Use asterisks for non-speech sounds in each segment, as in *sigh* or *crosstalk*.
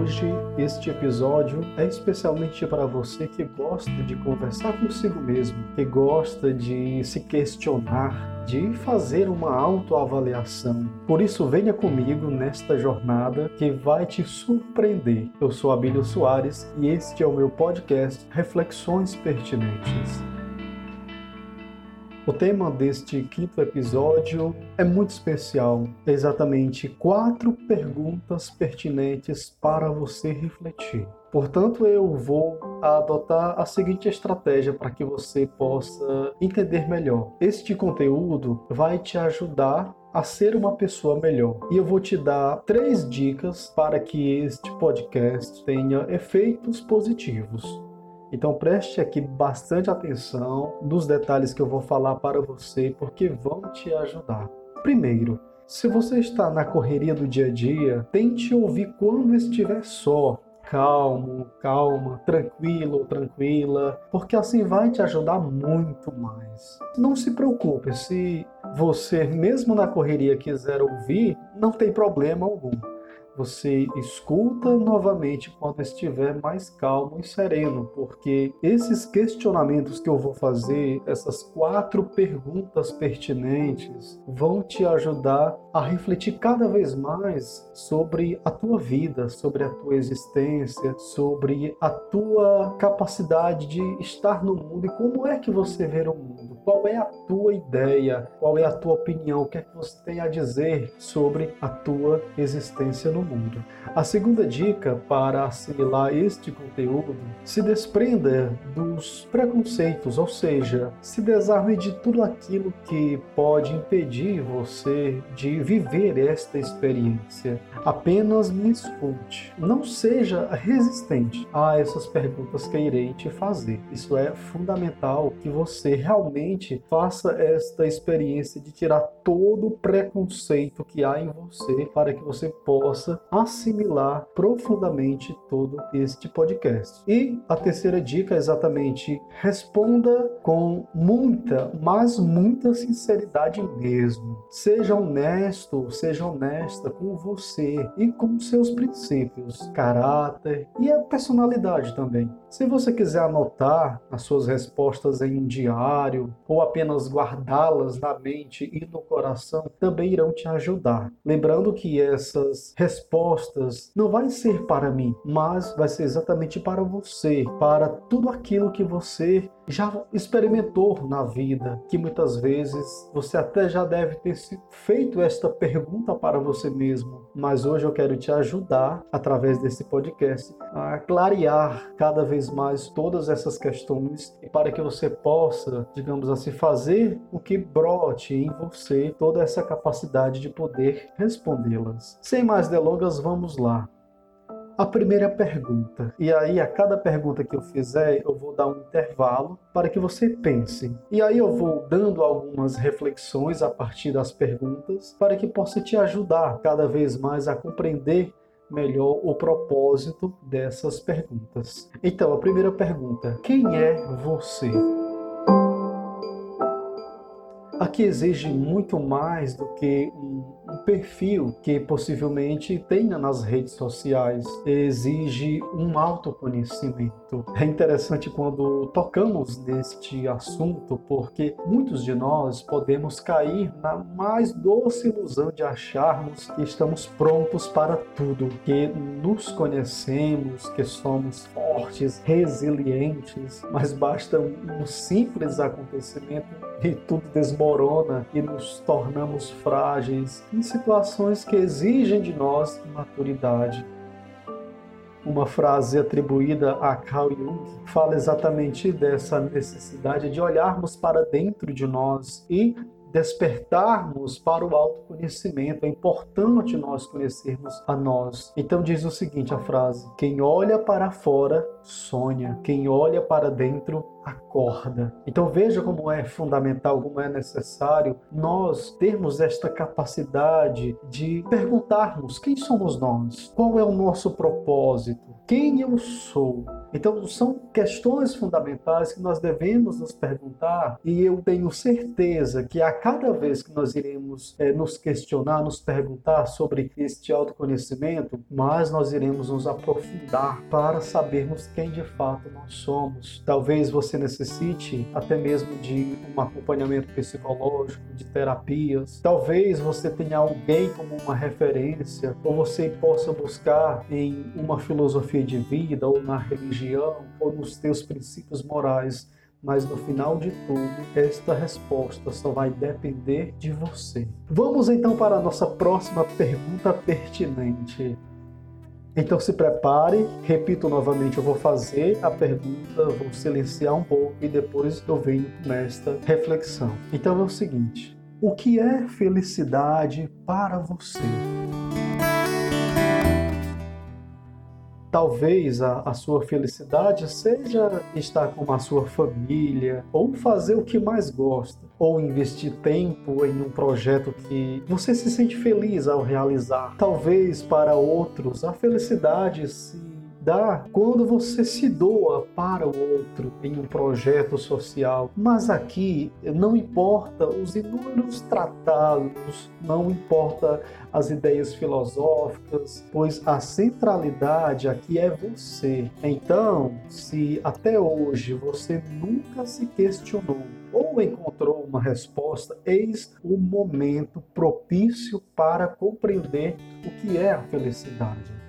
Hoje, este episódio é especialmente para você que gosta de conversar consigo mesmo, que gosta de se questionar, de fazer uma autoavaliação. Por isso, venha comigo nesta jornada que vai te surpreender. Eu sou Abílio Soares e este é o meu podcast Reflexões Pertinentes. O tema deste quinto episódio é muito especial. É exatamente quatro perguntas pertinentes para você refletir. Portanto, eu vou adotar a seguinte estratégia para que você possa entender melhor. Este conteúdo vai te ajudar a ser uma pessoa melhor. E eu vou te dar três dicas para que este podcast tenha efeitos positivos. Então preste aqui bastante atenção nos detalhes que eu vou falar para você, porque vão te ajudar. Primeiro, se você está na correria do dia a dia, tente ouvir quando estiver só. Calmo, calma, tranquilo tranquila, porque assim vai te ajudar muito mais. Não se preocupe, se você, mesmo na correria, quiser ouvir, não tem problema algum você escuta novamente quando estiver mais calmo e sereno, porque esses questionamentos que eu vou fazer, essas quatro perguntas pertinentes, vão te ajudar a refletir cada vez mais sobre a tua vida, sobre a tua existência, sobre a tua capacidade de estar no mundo e como é que você vê o mundo, qual é a tua ideia, qual é a tua opinião, o que é que você tem a dizer sobre a tua existência no mundo mundo. A segunda dica para assimilar este conteúdo, se desprenda dos preconceitos, ou seja, se desarme de tudo aquilo que pode impedir você de viver esta experiência. Apenas me escute. Não seja resistente a essas perguntas que irei te fazer. Isso é fundamental que você realmente faça esta experiência de tirar todo o preconceito que há em você para que você possa assimilar profundamente todo este podcast. E a terceira dica é exatamente responda com muita, mas muita sinceridade mesmo. Seja honesto, seja honesta com você e com seus princípios, caráter e a personalidade também. Se você quiser anotar as suas respostas em um diário ou apenas guardá-las na mente e no coração, também irão te ajudar. Lembrando que essas respostas não vai ser para mim, mas vai ser exatamente para você, para tudo aquilo que você já experimentou na vida, que muitas vezes você até já deve ter feito esta pergunta para você mesmo, mas hoje eu quero te ajudar através desse podcast a clarear cada vez mais todas essas questões para que você possa, digamos assim, fazer o que brote em você toda essa capacidade de poder respondê-las. Sem mais delongas, vamos lá a primeira pergunta. E aí, a cada pergunta que eu fizer, eu vou dar um intervalo para que você pense. E aí, eu vou dando algumas reflexões a partir das perguntas para que possa te ajudar cada vez mais a compreender melhor o propósito dessas perguntas. Então, a primeira pergunta: quem é você? Aqui exige muito mais do que um um perfil que possivelmente tenha nas redes sociais. Exige um autoconhecimento. É interessante quando tocamos neste assunto, porque muitos de nós podemos cair na mais doce ilusão de acharmos que estamos prontos para tudo, que nos conhecemos, que somos fortes, resilientes, mas basta um simples acontecimento e tudo desmorona e nos tornamos frágeis em situações que exigem de nós maturidade. Uma frase atribuída a Carl Jung fala exatamente dessa necessidade de olharmos para dentro de nós e despertarmos para o autoconhecimento. É importante nós conhecermos a nós. Então diz o seguinte a frase: quem olha para fora sonha, quem olha para dentro acorda. Então veja como é fundamental, como é necessário nós termos esta capacidade de perguntarmos quem somos nós, qual é o nosso propósito, quem eu sou? Então, são questões fundamentais que nós devemos nos perguntar, e eu tenho certeza que a cada vez que nós iremos é, nos questionar, nos perguntar sobre este autoconhecimento, mais nós iremos nos aprofundar para sabermos quem de fato nós somos. Talvez você necessite até mesmo de um acompanhamento psicológico, de terapias. Talvez você tenha alguém como uma referência, ou você possa buscar em uma filosofia de vida ou na religião religião ou nos teus princípios morais, mas no final de tudo, esta resposta só vai depender de você. Vamos então para a nossa próxima pergunta pertinente. Então se prepare, repito novamente, eu vou fazer a pergunta, vou silenciar um pouco e depois eu venho nesta reflexão. Então é o seguinte: o que é felicidade para você? Talvez a, a, sua felicidade seja estar com a sua família, ou fazer o que mais gosta, ou investir tempo em um projeto que você se sente feliz ao realizar. Talvez para outros a felicidade se dá quando você se doa para o outro em um projeto social. Mas aqui não importa os inúmeros tratados, não importa as ideias filosóficas, pois a centralidade aqui é você. Então, se até hoje você nunca se questionou ou encontrou uma resposta, eis o momento propício para compreender o que é a felicidade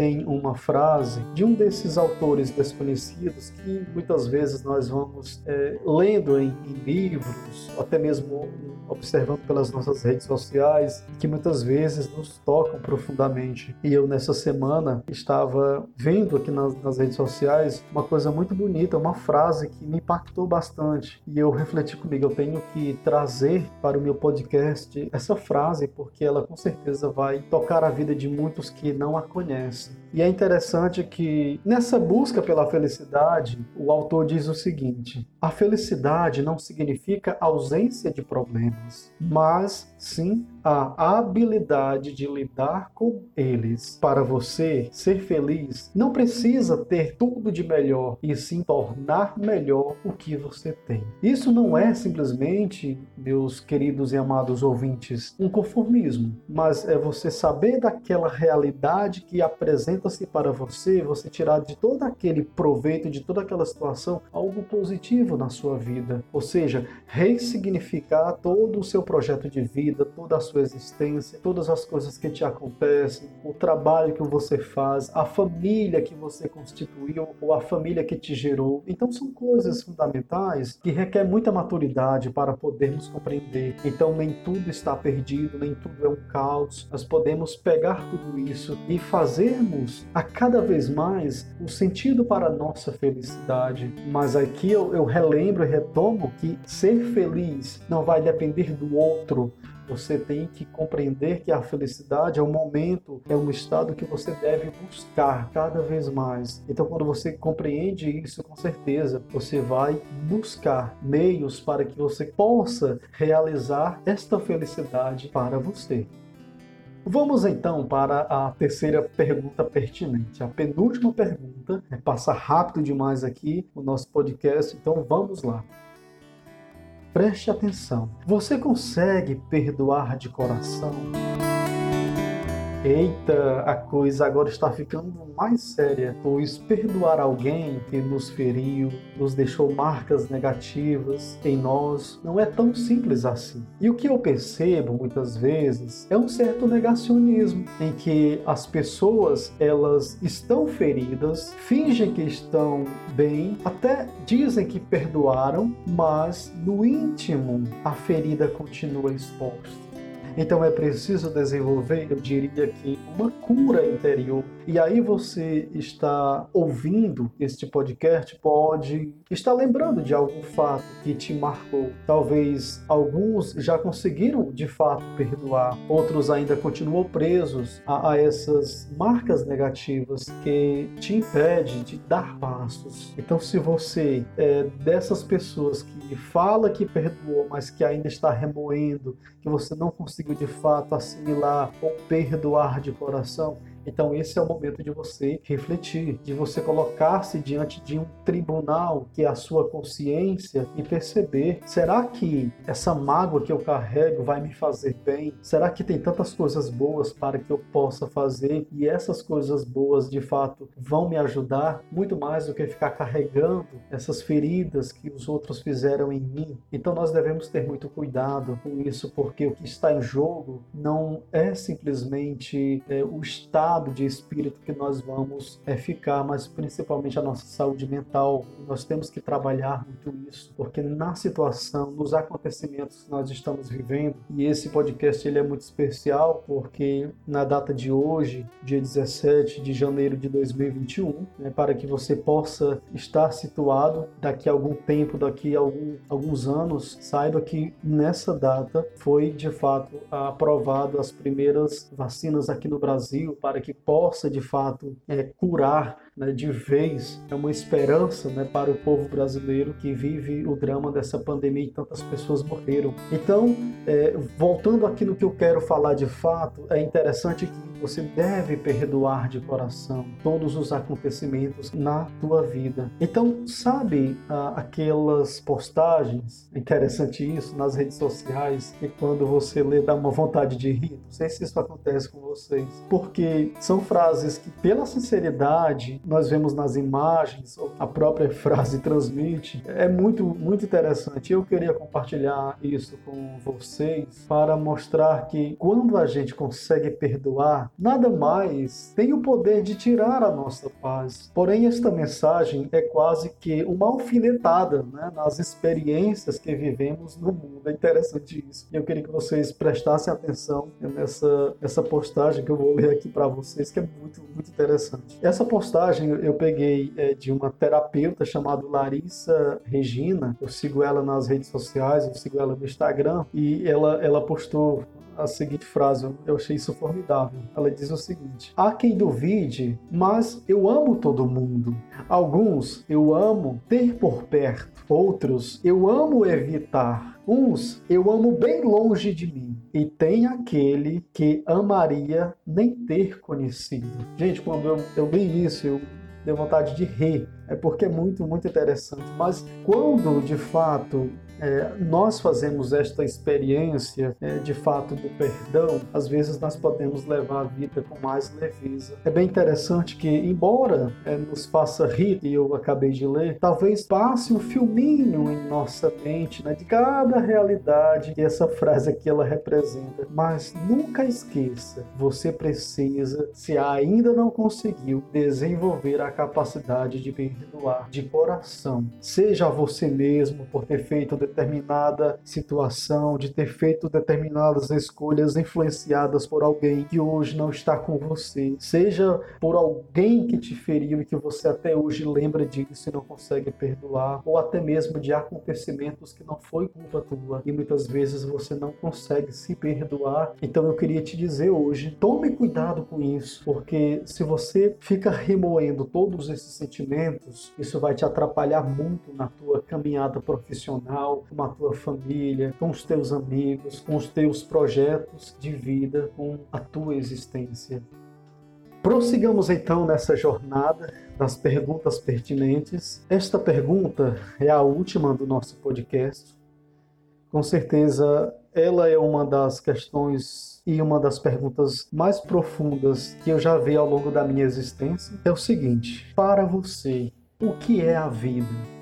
tem uma frase de um desses autores desconhecidos que muitas vezes nós vamos é, lendo em, em, livros, até mesmo observando pelas nossas redes sociais, que muitas vezes nos tocam profundamente. E eu nessa semana estava vendo aqui nas, nas redes sociais uma coisa muito bonita, uma frase que me impactou bastante. E eu refleti comigo, eu tenho que trazer para o meu podcast essa frase porque ela com certeza vai tocar a vida de muitos que não a conhecem. E é interessante que nessa busca pela felicidade, o autor diz o seguinte: a felicidade não significa ausência de problemas, mas sim a habilidade de lidar com eles. Para você ser feliz, não precisa ter tudo de melhor, e sim tornar melhor o que você tem. Isso não é simplesmente, meus queridos e amados ouvintes, um conformismo, mas é você saber daquela realidade que apresenta-se para você, você tirar de todo aquele proveito, de toda aquela situação, algo positivo na sua vida. Ou seja, ressignificar todo o seu projeto de vida, toda a sua existência, todas as coisas que te acontecem, o trabalho que você faz, a família que você constituiu ou a família que te gerou. Então são coisas fundamentais que requer muita maturidade para podermos compreender. Então nem tudo está perdido, nem tudo é um caos. Nós podemos pegar tudo isso e a cada vez mais o sentido para a nossa felicidade. Mas aqui eu, eu relembro e retomo que ser feliz não vai depender do outro, você tem que compreender que a felicidade é um momento, é um estado que você deve buscar cada vez mais. Então, quando você compreende isso, com certeza você vai buscar meios para que você possa realizar esta felicidade para você. Vamos então para a terceira pergunta pertinente. A penúltima pergunta, é passa rápido demais aqui o nosso podcast, então vamos lá. Preste atenção. Você consegue perdoar de coração? Eita, a coisa agora está ficando mais séria, pois perdoar alguém que nos feriu, nos deixou marcas negativas em nós, não é tão simples assim. E o que eu percebo muitas vezes é um certo negacionismo, em que as pessoas elas estão feridas, fingem que estão bem, até dizem que perdoaram, mas no íntimo a ferida continua exposta. Então é preciso desenvolver, eu diria que, uma cura interior. E aí você está ouvindo este podcast, pode estar lembrando de algum fato que te marcou. Talvez alguns já conseguiram de fato perdoar, outros ainda continuam presos a, a essas marcas negativas que te impedem de dar passos. Então, se você é dessas pessoas que fala que perdoou, mas que ainda está remoendo, que você não conseguiu de fato assimilar ou perdoar de coração, Então esse é o momento de você refletir, de você colocar-se diante de um tribunal que é a sua consciência e perceber: será que essa mágoa que eu carrego vai me fazer bem? Será que tem tantas coisas boas para que eu possa fazer e essas coisas boas de fato vão me ajudar muito mais do que ficar carregando essas feridas que os outros fizeram em mim? Então nós devemos ter muito cuidado com isso, porque o que está em jogo não é simplesmente é, o estado de espírito que nós vamos é, ficar, mas principalmente a nossa saúde mental. Nós temos que trabalhar muito isso, porque na situação, nos acontecimentos que nós estamos vivendo, e esse podcast ele é muito especial porque na data de hoje, dia 17 de janeiro de 2021, né, para que você possa estar situado daqui a algum tempo, daqui a algum, alguns anos, saiba que nessa data foi de fato aprovado as primeiras vacinas aqui no Brasil para que possa de fato é, curar né, de vez, é uma esperança né, para o povo brasileiro que vive o drama dessa pandemia e tantas pessoas morreram. Então, é, voltando aqui no que eu quero falar de fato, é interessante que você deve perdoar de coração todos os acontecimentos na tua vida. Então, sabe ah, aquelas postagens, interessante isso, nas redes sociais, que quando você lê dá uma vontade de rir? Não sei se isso acontece com vocês. Porque são frases que, pela sinceridade, nós vemos nas imagens, a própria *laughs* frase transmite, é muito, muito interessante. Eu queria compartilhar isso com vocês para mostrar que quando a gente consegue perdoar, nada mais tem o poder de tirar a nossa paz. Porém, esta mensagem é quase que uma alfinetada né, nas experiências que vivemos no mundo. É interessante isso. Eu queria que vocês prestassem atenção nessa, nessa postagem que eu vou ler aqui para vocês, que é muito, muito interessante. Essa postagem eu peguei é, de uma terapeuta chamada Larissa Regina. Eu sigo ela nas redes sociais, eu sigo ela no Instagram, e ela, ela postou a seguinte frase, eu achei isso formidável. Ela diz o seguinte: Há quem duvide, mas eu amo todo mundo. Alguns eu amo ter por perto, outros eu amo evitar. Uns eu amo bem longe de mim, e tem aquele que amaria nem ter conhecido. Gente, quando eu, eu li isso, eu dei vontade de rir, é porque é muito, muito interessante. Mas quando de fato é, nós fazemos esta experiência é, de fato do perdão, às vezes nós podemos levar a vida com mais leveza. É bem interessante que, embora é, nos faça rir, e eu acabei de ler, talvez passe um filminho em nossa mente né, de cada realidade que essa frase aqui ela representa. Mas nunca esqueça, você precisa, se ainda não conseguiu, desenvolver a capacidade de perdoar de coração. Seja você mesmo por ter feito determinada situação, de ter feito determinadas escolhas influenciadas por alguém que hoje não está com você, seja por alguém que te feriu e que você até hoje lembra disso e não consegue perdoar, ou até mesmo de acontecimentos que não foi culpa tua e muitas vezes você não consegue se perdoar. Então eu queria te dizer hoje, tome cuidado com isso, porque se você fica remoendo todos esses sentimentos, isso vai te atrapalhar muito na tua caminhada profissional, com a tua família, com os teus amigos, com os teus projetos de vida, com a tua existência. Prossigamos então nessa jornada das perguntas pertinentes. Esta pergunta é a última do nosso podcast. Com certeza, ela é uma das questões e uma das perguntas mais profundas que eu já vi ao longo da minha existência. É o seguinte: para você, o que é a vida?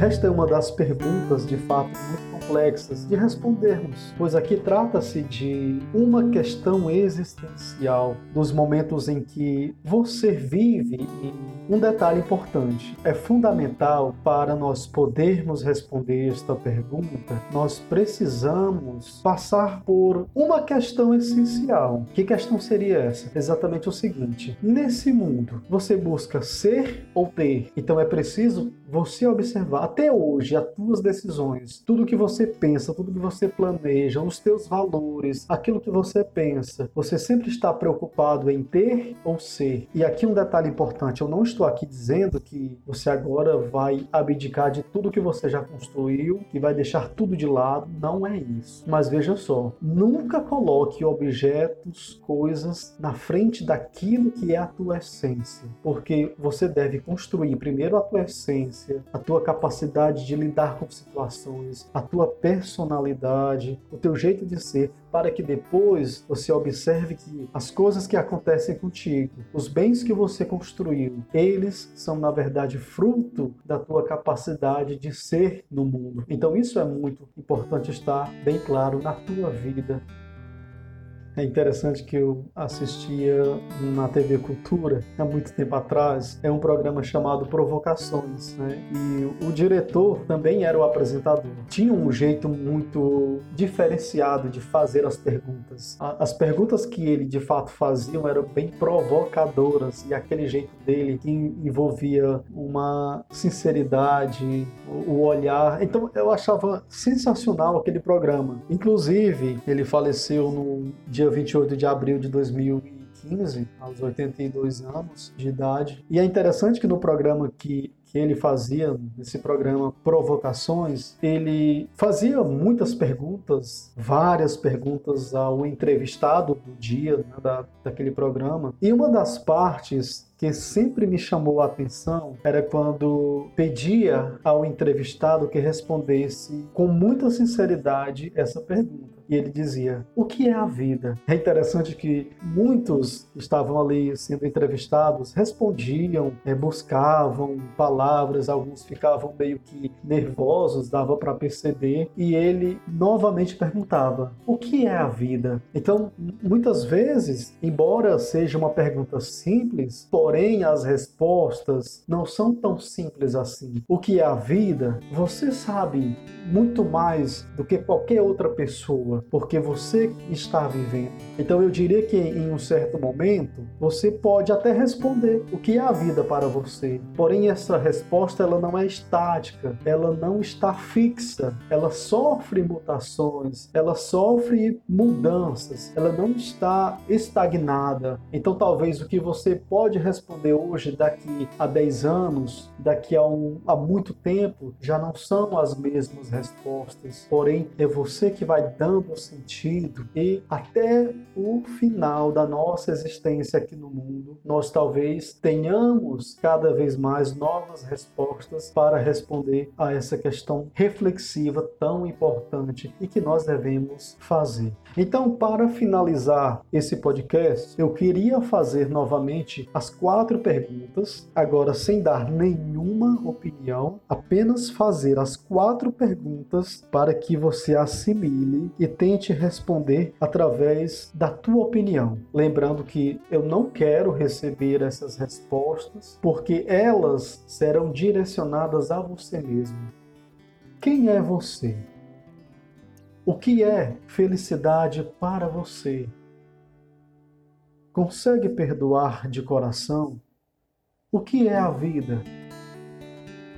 Esta é uma das perguntas, de fato, muito complexas de respondermos, pois aqui trata-se de uma questão existencial dos momentos em que você vive e um detalhe importante, é fundamental para nós podermos responder esta pergunta, nós precisamos passar por uma questão essencial. Que questão seria essa? Exatamente o seguinte: nesse mundo, você busca ser ou ter? Então é preciso você observar até hoje as tuas decisões, tudo que você você pensa, tudo que você planeja, os teus valores, aquilo que você pensa, você sempre está preocupado em ter ou ser. E aqui um detalhe importante, eu não estou aqui dizendo que você agora vai abdicar de tudo que você já construiu e vai deixar tudo de lado, não é isso. Mas veja só, nunca coloque objetos, coisas na frente daquilo que é a tua essência, porque você deve construir primeiro a tua essência, a tua capacidade de lidar com situações, a tua personalidade, o teu jeito de ser, para que depois você observe que as coisas que acontecem contigo, os bens que você construiu, eles são na verdade fruto da tua capacidade de ser no mundo. Então isso é muito importante estar bem claro na tua vida, é interessante que eu assistia na TV Cultura há muito tempo atrás. É um programa chamado Provocações, né? E o diretor também era o apresentador. Tinha um jeito muito diferenciado de fazer as perguntas. As perguntas que ele de fato fazia eram bem provocadoras e aquele jeito dele que envolvia uma sinceridade, o olhar. Então eu achava sensacional aquele programa. Inclusive, ele faleceu no dia dia 28 de abril de 2015, aos 82 anos de idade. E é interessante que no programa que que ele fazia nesse programa Provocações, ele fazia muitas perguntas, várias perguntas ao entrevistado do dia né, da, daquele programa. E uma das partes que sempre me chamou a atenção era quando pedia ao entrevistado que respondesse com muita sinceridade essa pergunta e ele dizia: O que é a vida? É interessante que muitos estavam ali sendo entrevistados respondiam, é, buscavam palavras, alguns ficavam meio que nervosos, dava para perceber, e ele novamente perguntava: O que é a vida? Então, muitas vezes, embora seja uma pergunta simples, porém as respostas não são tão simples assim. O que é a vida? Você sabe muito mais do que qualquer outra pessoa porque você está vivendo. Então eu diria que em um certo momento você pode até responder o que é a vida para você. Porém essa resposta ela não é estática, ela não está fixa, ela sofre mutações, ela sofre mudanças, ela não está estagnada. Então talvez o que você pode responder hoje daqui a 10 anos, daqui a, um, a muito tempo, já não são as mesmas respostas. Porém é você que vai dando sentido e até o final da nossa existência aqui no mundo, nós talvez tenhamos cada vez mais novas respostas para responder a essa questão reflexiva tão importante e que nós devemos fazer. Então, para finalizar esse podcast, eu queria fazer novamente as quatro perguntas, agora sem dar nenhuma opinião, apenas fazer as quatro perguntas para que você assimile e tente responder através da tua opinião. Lembrando que eu não quero receber essas respostas, porque elas serão direcionadas a você mesmo. Quem é você? O que é felicidade para você? Consegue perdoar de coração? O que é a vida?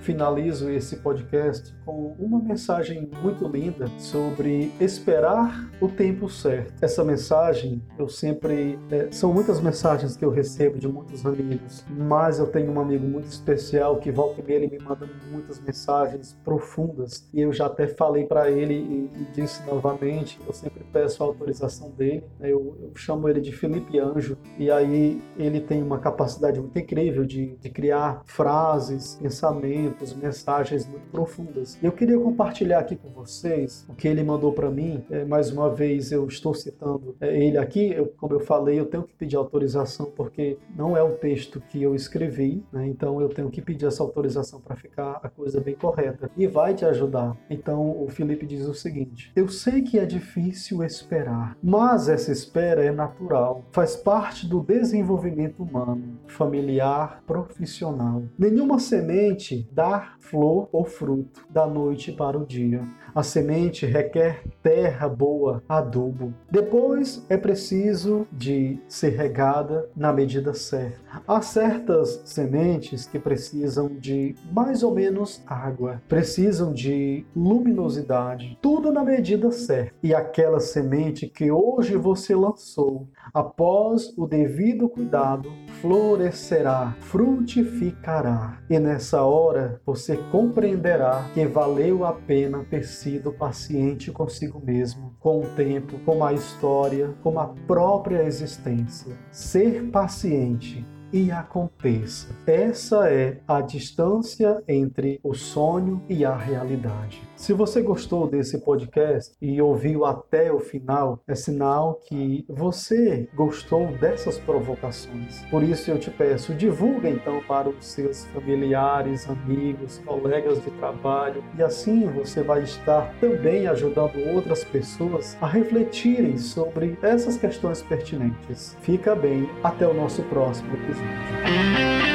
Finalizo esse podcast com uma mensagem muito linda sobre esperar o tempo certo. Essa mensagem eu sempre é, são muitas mensagens que eu recebo de muitos amigos, mas eu tenho um amigo muito especial que volta e ele me manda muitas mensagens profundas e eu já até falei para ele e, e, disse novamente, eu sempre peço a autorização dele. Né? Eu, eu, chamo ele de Felipe Anjo e aí ele tem uma capacidade muito incrível de, de criar frases, pensamentos pensamentos, mensagens muito profundas. Eu queria compartilhar aqui com vocês o que ele mandou para mim. É, mais uma vez eu estou citando é, ele aqui. Eu, como eu falei, eu tenho que pedir autorização porque não é um texto que eu escrevi, né? então eu tenho que pedir essa autorização para ficar a coisa bem correta e vai te ajudar. Então o Felipe diz o seguinte: Eu sei que é difícil esperar, mas essa espera é natural, faz parte do desenvolvimento humano, familiar, profissional. Nenhuma semente dá dar flor ou fruto da noite para o dia. A semente requer terra boa, adubo. Depois é preciso de ser regada na medida certa. Há certas sementes que precisam de mais ou menos água, precisam de luminosidade, tudo na medida certa. E aquela semente que hoje você lançou, após o devido cuidado, florescerá, frutificará. E nessa hora você compreenderá que valeu a pena ter sido paciente consigo mesmo, com o tempo, com a história, com a própria existência. Ser paciente e aconteça. Essa é a distância entre o sonho e a realidade. Se você gostou desse podcast e ouviu até o final, é sinal que você gostou dessas provocações. Por isso eu te peço, divulga então para os seus familiares, amigos, colegas de trabalho e assim você vai estar também ajudando outras pessoas a refletirem sobre essas questões pertinentes. Fica bem, até o nosso próximo episódio.